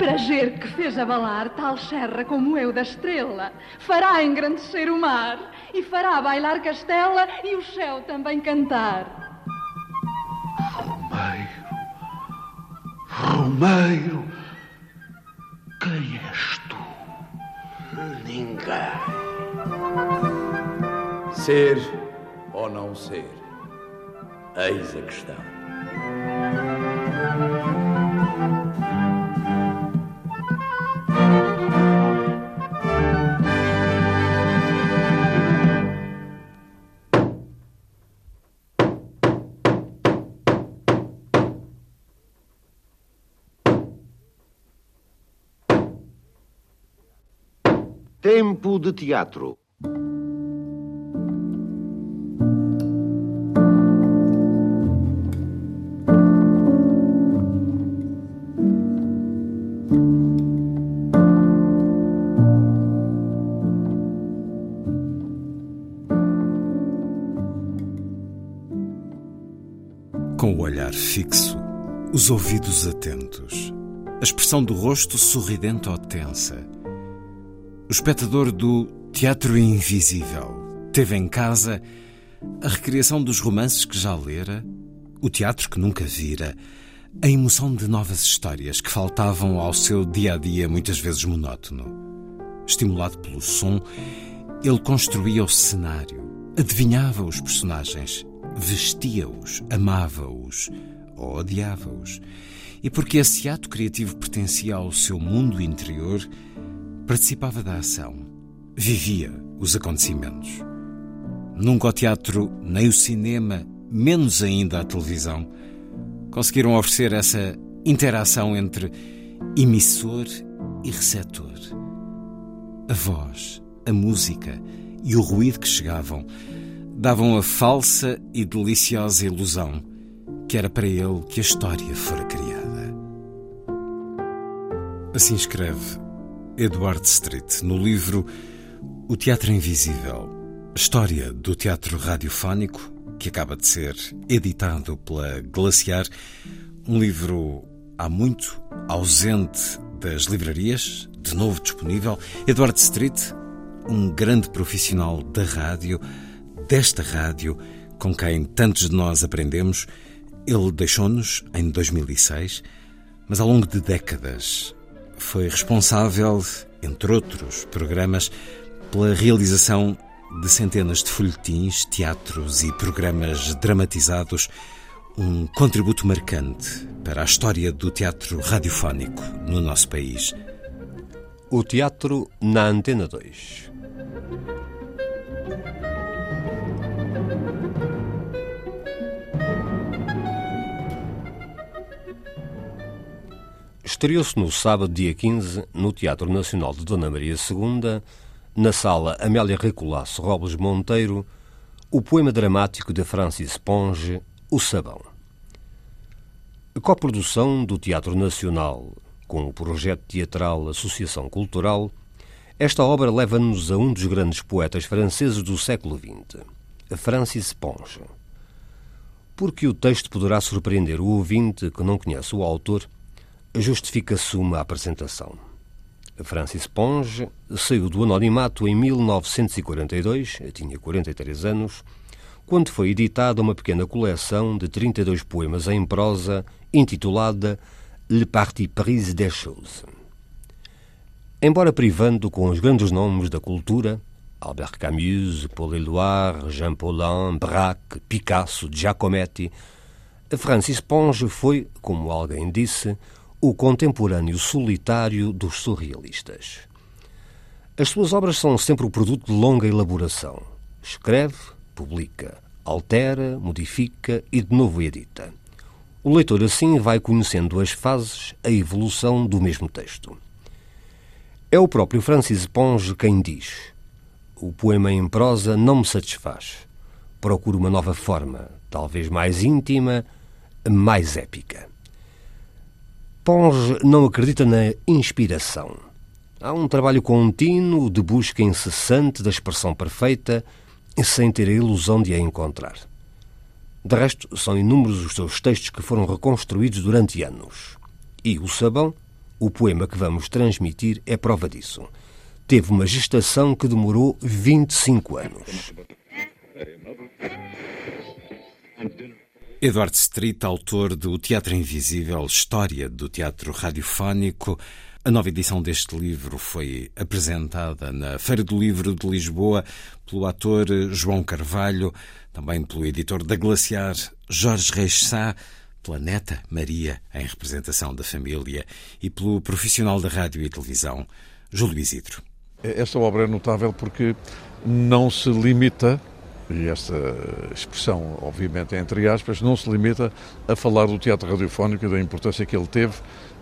Prazer que fez abalar tal serra como eu da estrela, fará engrandecer o mar e fará bailar castela e o céu também cantar. Romeiro, Romeiro, quem és tu? Ninguém. Ser ou não ser? Eis a questão. Tempo de teatro. Com o olhar fixo, os ouvidos atentos, a expressão do rosto sorridente ou tensa. O espectador do Teatro Invisível teve em casa a recriação dos romances que já lera, o teatro que nunca vira, a emoção de novas histórias que faltavam ao seu dia a dia muitas vezes monótono. Estimulado pelo som, ele construía o cenário, adivinhava os personagens, vestia-os, amava-os ou odiava-os. E porque esse ato criativo pertencia ao seu mundo interior, participava da ação, vivia os acontecimentos. Nunca o teatro, nem o cinema, menos ainda a televisão, conseguiram oferecer essa interação entre emissor e receptor. A voz, a música e o ruído que chegavam davam a falsa e deliciosa ilusão que era para ele que a história fora criada. Assim escreve Edward Street no livro O Teatro Invisível, história do teatro radiofónico, que acaba de ser editado pela Glaciar, um livro há muito ausente das livrarias, de novo disponível. Edward Street, um grande profissional da rádio, desta rádio, com quem tantos de nós aprendemos. Ele deixou-nos em 2006, mas ao longo de décadas foi responsável, entre outros programas, pela realização de centenas de folhetins, teatros e programas dramatizados, um contributo marcante para a história do teatro radiofónico no nosso país. O teatro na Antena 2. Estreou-se no sábado, dia 15, no Teatro Nacional de Dona Maria II, na sala Amélia Recolasso Robles Monteiro, o poema dramático de Francis Ponge, O Sabão. Coprodução do Teatro Nacional com o projeto teatral Associação Cultural, esta obra leva-nos a um dos grandes poetas franceses do século XX, Francis Ponge. Porque o texto poderá surpreender o ouvinte que não conhece o autor, justifica-se uma apresentação. Francis Ponge saiu do anonimato em 1942, tinha 43 anos, quando foi editada uma pequena coleção de 32 poemas em prosa intitulada Le Parti pris des choses. Embora privando com os grandes nomes da cultura, Albert Camus, Paul Éluard, Jean Paulin, Braque, Picasso, Giacometti, Francis Ponge foi, como alguém disse, o contemporâneo solitário dos surrealistas. As suas obras são sempre o produto de longa elaboração. Escreve, publica, altera, modifica e de novo edita. O leitor assim vai conhecendo as fases, a evolução do mesmo texto. É o próprio Francis Ponge quem diz: O poema em prosa não me satisfaz. Procuro uma nova forma, talvez mais íntima, mais épica. Ponge não acredita na inspiração. Há um trabalho contínuo de busca incessante da expressão perfeita, sem ter a ilusão de a encontrar. De resto, são inúmeros os seus textos que foram reconstruídos durante anos. E o Sabão, o poema que vamos transmitir, é prova disso. Teve uma gestação que demorou 25 anos. Edward Street, autor do Teatro Invisível, História do Teatro Radiofónico. A nova edição deste livro foi apresentada na Feira do Livro de Lisboa pelo ator João Carvalho, também pelo editor da Glaciar Jorge Reis Sá, pela neta Maria, em representação da família, e pelo profissional da rádio e televisão, Júlio Isidro. Esta obra é notável porque não se limita, e esta expressão, obviamente, entre aspas, não se limita a falar do teatro radiofónico e da importância que ele teve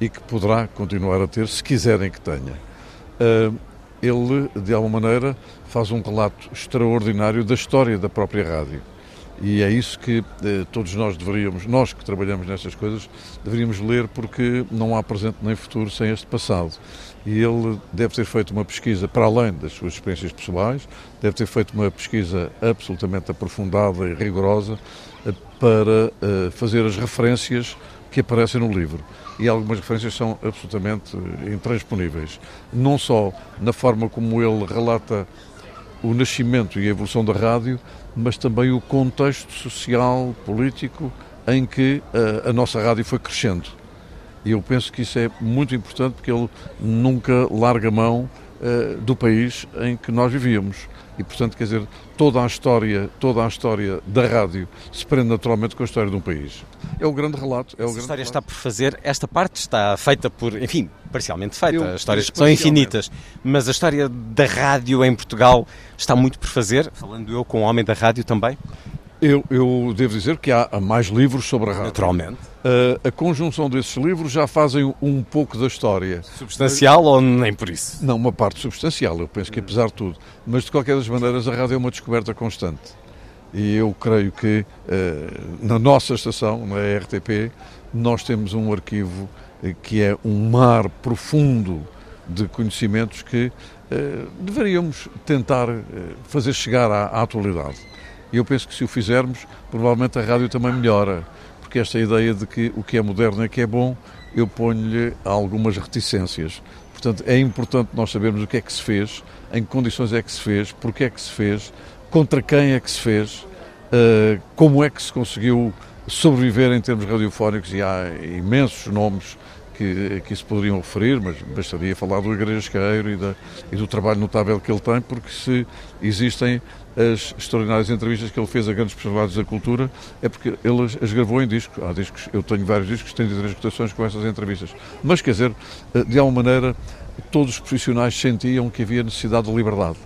e que poderá continuar a ter, se quiserem que tenha. Ele, de alguma maneira, faz um relato extraordinário da história da própria rádio. E é isso que eh, todos nós deveríamos, nós que trabalhamos nestas coisas, deveríamos ler porque não há presente nem futuro sem este passado. E ele deve ter feito uma pesquisa para além das suas experiências pessoais, deve ter feito uma pesquisa absolutamente aprofundada e rigorosa eh, para eh, fazer as referências que aparecem no livro. E algumas referências são absolutamente intransponíveis. Não só na forma como ele relata o nascimento e a evolução da rádio, mas também o contexto social, político, em que a, a nossa rádio foi crescendo. E eu penso que isso é muito importante porque ele nunca larga mão uh, do país em que nós vivíamos. E, portanto, quer dizer, toda a história, toda a história da rádio se prende naturalmente com a história de um país. É o grande relato. É o grande história relato. está por fazer, esta parte está feita por, enfim, parcialmente feita. Eu, As histórias são infinitas. Mas a história da rádio em Portugal está muito por fazer, falando eu com o homem da rádio também. Eu, eu, devo dizer que há mais livros sobre a rádio. Naturalmente. Uh, a conjunção desses livros já fazem um pouco da história. Substancial uh, ou nem por isso? Não, uma parte substancial, eu penso que apesar de tudo. Mas de qualquer das maneiras, a rádio é uma descoberta constante. E eu creio que uh, na nossa estação, na RTP, nós temos um arquivo que é um mar profundo de conhecimentos que deveríamos tentar fazer chegar à, à atualidade. E eu penso que se o fizermos, provavelmente a rádio também melhora, porque esta ideia de que o que é moderno é que é bom, eu ponho-lhe algumas reticências. Portanto, é importante nós sabermos o que é que se fez, em que condições é que se fez, porque é que se fez, contra quem é que se fez, uh, como é que se conseguiu sobreviver em termos radiofónicos, e há imensos nomes que, que se poderiam referir, mas bastaria falar do Igrejesqueiro e, e do trabalho notável que ele tem, porque se existem as extraordinárias entrevistas que ele fez a grandes personalidades da cultura, é porque ele as gravou em disco. Há discos, eu tenho vários discos, tenho três escutações com essas entrevistas. Mas, quer dizer, eh, de alguma maneira, todos os profissionais sentiam que havia necessidade de liberdade.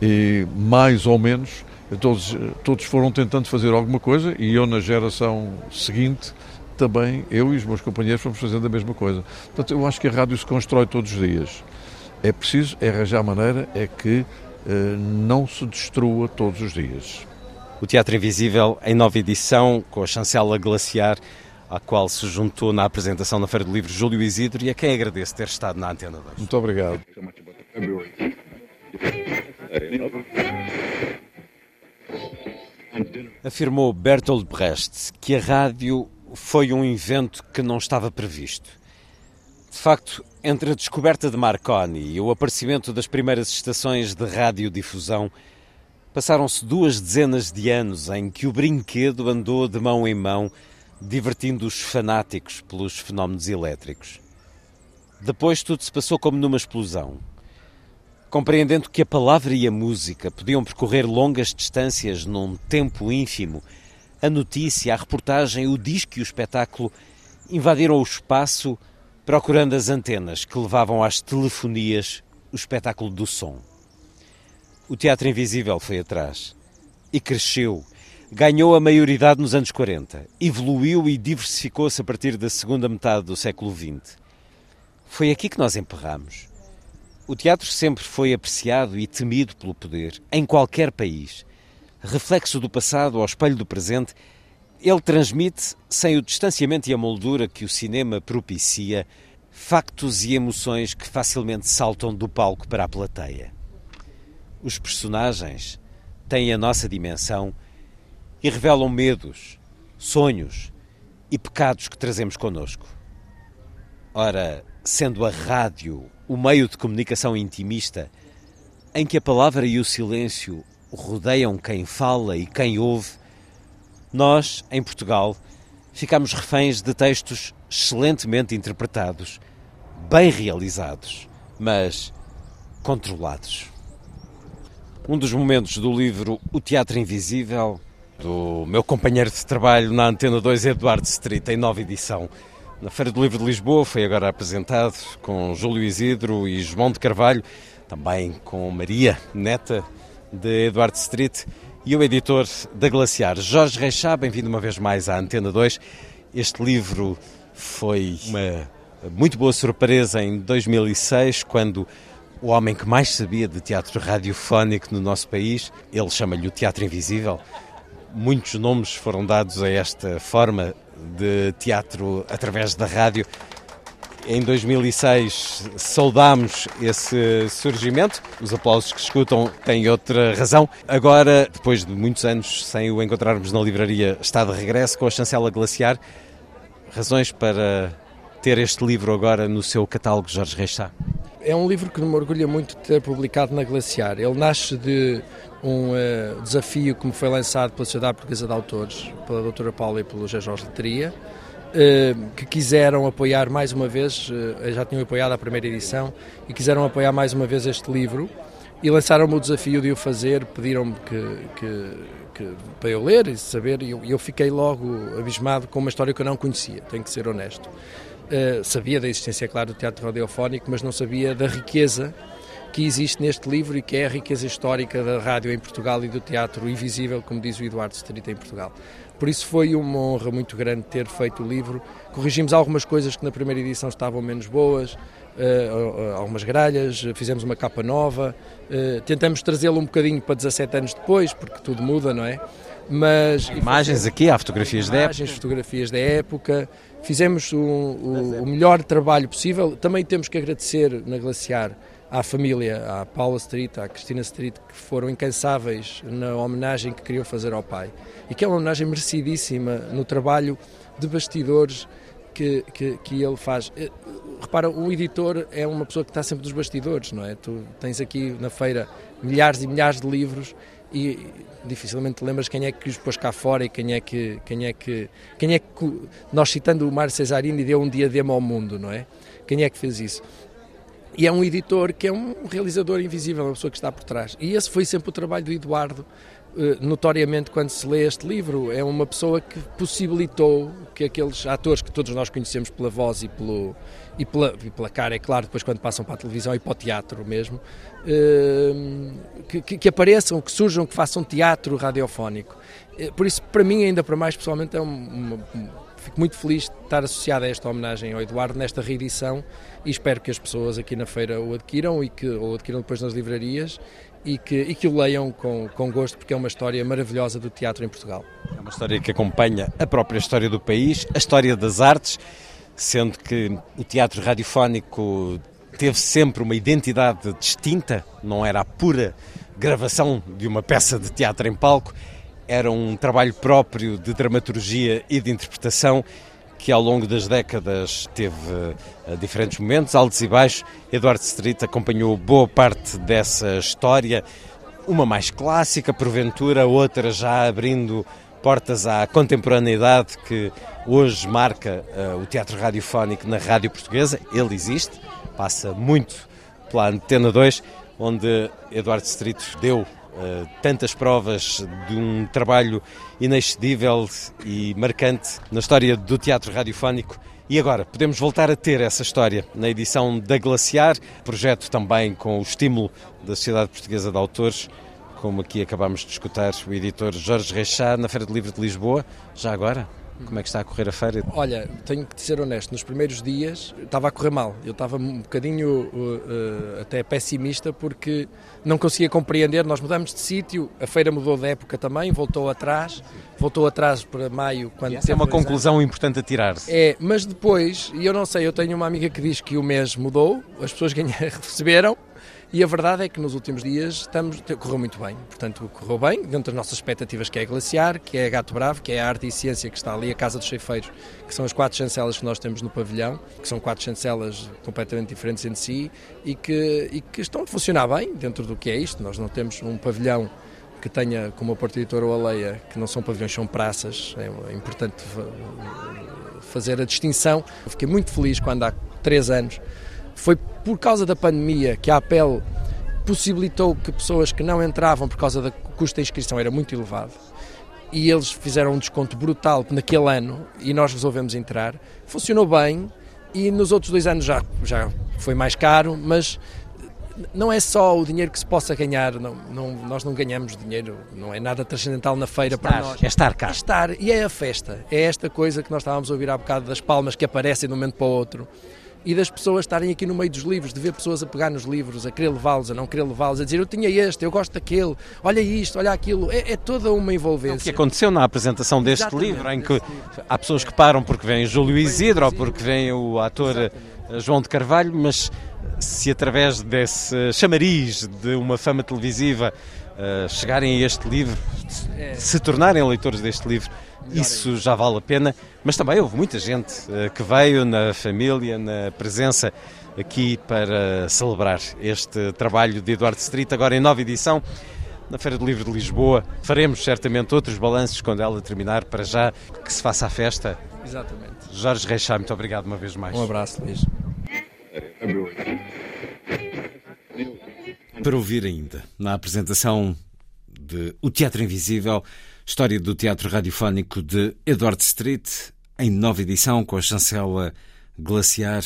E, mais ou menos, todos, todos foram tentando fazer alguma coisa, e eu, na geração seguinte, também, eu e os meus companheiros, fomos fazendo a mesma coisa. Portanto, eu acho que a rádio se constrói todos os dias. É preciso é arranjar maneira é que eh, não se destrua todos os dias. O Teatro Invisível, em nova edição, com a chancela glaciar, à qual se juntou na apresentação na Feira do Livro Júlio Isidro e a quem agradeço ter estado na Antena 2. Muito obrigado. Afirmou Bertolt Brecht que a rádio foi um invento que não estava previsto. De facto, entre a descoberta de Marconi e o aparecimento das primeiras estações de radiodifusão, passaram-se duas dezenas de anos em que o brinquedo andou de mão em mão, divertindo os fanáticos pelos fenómenos elétricos. Depois tudo se passou como numa explosão. Compreendendo que a palavra e a música podiam percorrer longas distâncias num tempo ínfimo, a notícia, a reportagem, o disco e o espetáculo invadiram o espaço procurando as antenas que levavam às telefonias o espetáculo do som. O Teatro Invisível foi atrás e cresceu. Ganhou a maioridade nos anos 40, evoluiu e diversificou-se a partir da segunda metade do século XX. Foi aqui que nós emperramos. O teatro sempre foi apreciado e temido pelo poder, em qualquer país. Reflexo do passado ao espelho do presente, ele transmite, sem o distanciamento e a moldura que o cinema propicia, factos e emoções que facilmente saltam do palco para a plateia. Os personagens têm a nossa dimensão e revelam medos, sonhos e pecados que trazemos connosco. Ora, sendo a rádio o meio de comunicação intimista, em que a palavra e o silêncio rodeiam quem fala e quem ouve, nós, em Portugal, ficamos reféns de textos excelentemente interpretados, bem realizados, mas controlados. Um dos momentos do livro O Teatro Invisível, do meu companheiro de trabalho na Antena 2, Eduardo Street, em nova edição. Na Feira do Livro de Lisboa foi agora apresentado com Júlio Isidro e João de Carvalho, também com Maria, neta de Eduardo Street, e o editor da Glaciar, Jorge Reixá. Bem-vindo uma vez mais à Antena 2. Este livro foi uma muito boa surpresa em 2006, quando o homem que mais sabia de teatro radiofónico no nosso país, ele chama-lhe o Teatro Invisível. Muitos nomes foram dados a esta forma de teatro através da rádio. Em 2006 saudámos esse surgimento. Os aplausos que escutam têm outra razão. Agora, depois de muitos anos sem o encontrarmos na livraria, está de regresso com a chancela glaciar. Razões para ter este livro agora no seu catálogo, Jorge Reixá? É um livro que me orgulha muito de ter publicado na Glaciar. Ele nasce de um uh, desafio que me foi lançado pela Sociedade Portuguesa de Autores, pela doutora Paula e pelo José Jorge Letria, que quiseram apoiar mais uma vez, uh, já tinham apoiado a primeira edição, e quiseram apoiar mais uma vez este livro, e lançaram-me o desafio de o fazer, pediram-me que, que, que, para eu ler e saber, e eu, eu, fiquei logo abismado com uma história que eu não conhecia, tenho que ser honesto. sabia da existência, claro, do teatro radiofónico, mas não sabia da riqueza que existe neste livro e que é a riqueza histórica da rádio em Portugal e do teatro invisível, como diz o Eduardo Strita em Portugal. Por isso foi uma honra muito grande ter feito o livro. Corrigimos algumas coisas que na primeira edição estavam menos boas, uh, algumas gralhas, fizemos uma capa nova, uh, tentamos trazê-lo um bocadinho para 17 anos depois, porque tudo muda, não é? Mas, imagens aqui, há fotografias imagens, da época. fotografias da época. Fizemos o, o, o melhor trabalho possível. Também temos que agradecer na Glaciar à família, à Paula Street, à Cristina Street, que foram incansáveis na homenagem que queriam fazer ao pai. E que é uma homenagem merecidíssima no trabalho de bastidores que, que, que ele faz. Eh, repara, o editor é uma pessoa que está sempre dos bastidores, não é? Tu tens aqui na feira milhares e milhares de livros e dificilmente te lembras quem é que os pôs cá fora e quem é que quem é que quem é que nós citando o Mário Cesarini deu um diadema ao mundo, não é? Quem é que fez isso? E é um editor que é um realizador invisível, uma pessoa que está por trás. E esse foi sempre o trabalho do Eduardo, eh, notoriamente quando se lê este livro. É uma pessoa que possibilitou que aqueles atores que todos nós conhecemos pela voz e, pelo, e, pela, e pela cara, é claro, depois quando passam para a televisão e para o teatro mesmo, eh, que, que, apareçam, que surjam, que façam teatro radiofónico. Eh, por isso, para mim, ainda para mais pessoalmente, é uma, uma Fico muito feliz de estar associado a esta homenagem ao Eduardo nesta reedição e espero que as pessoas aqui na feira o adquiram e que ou adquiram depois nas livrarias e que, e que o leiam com, com gosto, porque é uma história maravilhosa do teatro em Portugal. É uma história que acompanha a própria história do país, a história das artes, sendo que o teatro radiofónico teve sempre uma identidade distinta, não era a pura gravação de uma peça de teatro em palco, era um trabalho próprio de dramaturgia e de interpretação que ao longo das décadas teve uh, diferentes momentos, altos e baixos. Eduardo Street acompanhou boa parte dessa história, uma mais clássica, porventura, outra já abrindo portas à contemporaneidade que hoje marca uh, o teatro radiofónico na rádio portuguesa. Ele existe, passa muito pela Antena 2, onde Eduardo Street deu tantas provas de um trabalho inexcedível e marcante na história do teatro radiofónico. E agora, podemos voltar a ter essa história na edição da Glaciar, projeto também com o estímulo da Sociedade Portuguesa de Autores, como aqui acabamos de escutar o editor Jorge Reixá na Feira de Livro de Lisboa. Já agora, Como é que está a correr a feira? Olha, tenho que ser honesto, nos primeiros dias estava a correr mal. Eu estava um bocadinho uh, uh, até pessimista porque não conseguia compreender. Nós mudamos de sítio, a feira mudou de época também, voltou atrás, voltou atrás para maio. Quando essa é uma conclusão importante a tirar. -se. É, mas depois, e eu não sei, eu tenho uma amiga que diz que o mês mudou, as pessoas receberam, e a verdade é que nos últimos dias estamos, correu muito bem. Portanto, correu bem, dentro das nossas expectativas, que é Glaciar, que é Gato Bravo, que é a Arte e Ciência que está ali, a Casa dos Cheifeiros, que são as quatro chancelas que nós temos no pavilhão, que são quatro chancelas completamente diferentes entre si e que, e que estão a funcionar bem dentro do que é isto. Nós não temos um pavilhão que tenha, como a Porta Editora ou a Leia, que não são pavilhões, são praças. É importante fazer a distinção. Eu fiquei muito feliz quando há três anos foi por causa da pandemia que a APEL possibilitou que pessoas que não entravam por causa do custo da inscrição era muito elevado e eles fizeram um desconto brutal naquele ano e nós resolvemos entrar. Funcionou bem e nos outros dois anos já, já foi mais caro, mas não é só o dinheiro que se possa ganhar, não, não, nós não ganhamos dinheiro, não é nada transcendental na feira estar, para nós. É estar cá. É estar, e é a festa, é esta coisa que nós estávamos a ouvir há bocado das palmas que aparecem de um momento para o outro e das pessoas estarem aqui no meio dos livros, de ver pessoas a pegar nos livros, a querer levá-los, a não querer levá-los, a dizer eu tinha este, eu gosto daquele, olha isto, olha aquilo. É, é toda uma envolvência. O que aconteceu na apresentação deste Exatamente, livro, em que livro. há pessoas que param porque vem Júlio Isidro ou porque vem o ator Exatamente. Eh, João de Carvalho, mas se através desse chamariz de uma fama televisiva uh, chegarem a este livro, é. se tornarem leitores deste livro, isso já vale a pena. Mas também houve muita gente uh, que veio na família, na presença aqui para celebrar este trabalho de Eduardo Street, agora em nova edição na Feira do Livro de Lisboa. Faremos certamente outros balanços quando ela terminar, para já que se faça a festa. Exatamente. Jorge Reixá, muito obrigado uma vez mais. Um abraço, Luís. Para ouvir ainda, na apresentação de O Teatro Invisível, História do Teatro Radiofónico de Edward Street, em nova edição, com a chancela Glaciar,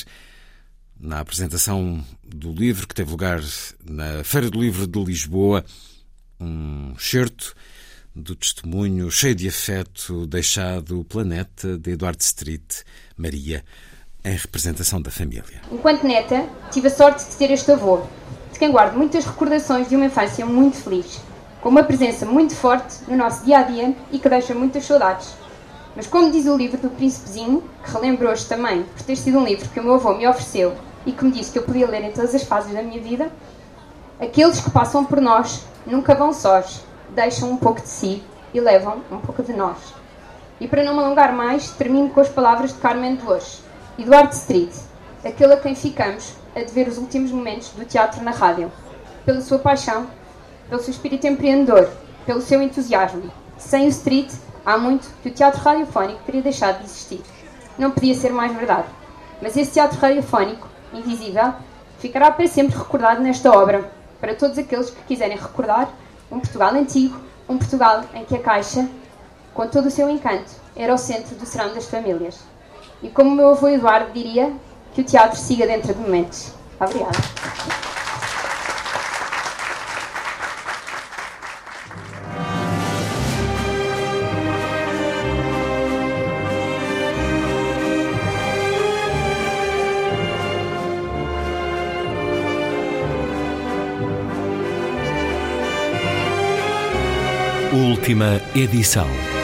na apresentação do livro que teve lugar na Feira do Livro de Lisboa, um certo do testemunho cheio de afeto deixado o planeta de Edward Street, Maria, em representação da família. Enquanto neta, tive a sorte de ter este avô, de quem guardo muitas recordações de uma infância muito feliz com uma presença muito forte no nosso dia a dia e que deixa muitas saudades. Mas, como diz o livro do Príncipezinho, que relembro hoje também por ter sido um livro que o meu avô me ofereceu e que me disse que eu podia ler em todas as fases da minha vida, aqueles que passam por nós nunca vão sós, deixam um pouco de si e levam um pouco de nós. E para não me alongar mais, termino com as palavras de Carmen hoje, Eduardo Street, aquele a quem ficamos a dever os últimos momentos do teatro na rádio, pela sua paixão pelo seu espírito empreendedor, pelo seu entusiasmo. Sem o street, há muito que o teatro radiofónico teria deixado de existir. Não podia ser mais verdade. Mas esse teatro radiofónico, invisível, ficará para sempre recordado nesta obra, para todos aqueles que quiserem recordar um Portugal antigo, um Portugal em que a Caixa, com todo o seu encanto, era o centro do serão das famílias. E como o meu avô Eduardo diria, que o teatro siga dentro de momentos. Obrigada. Última edição.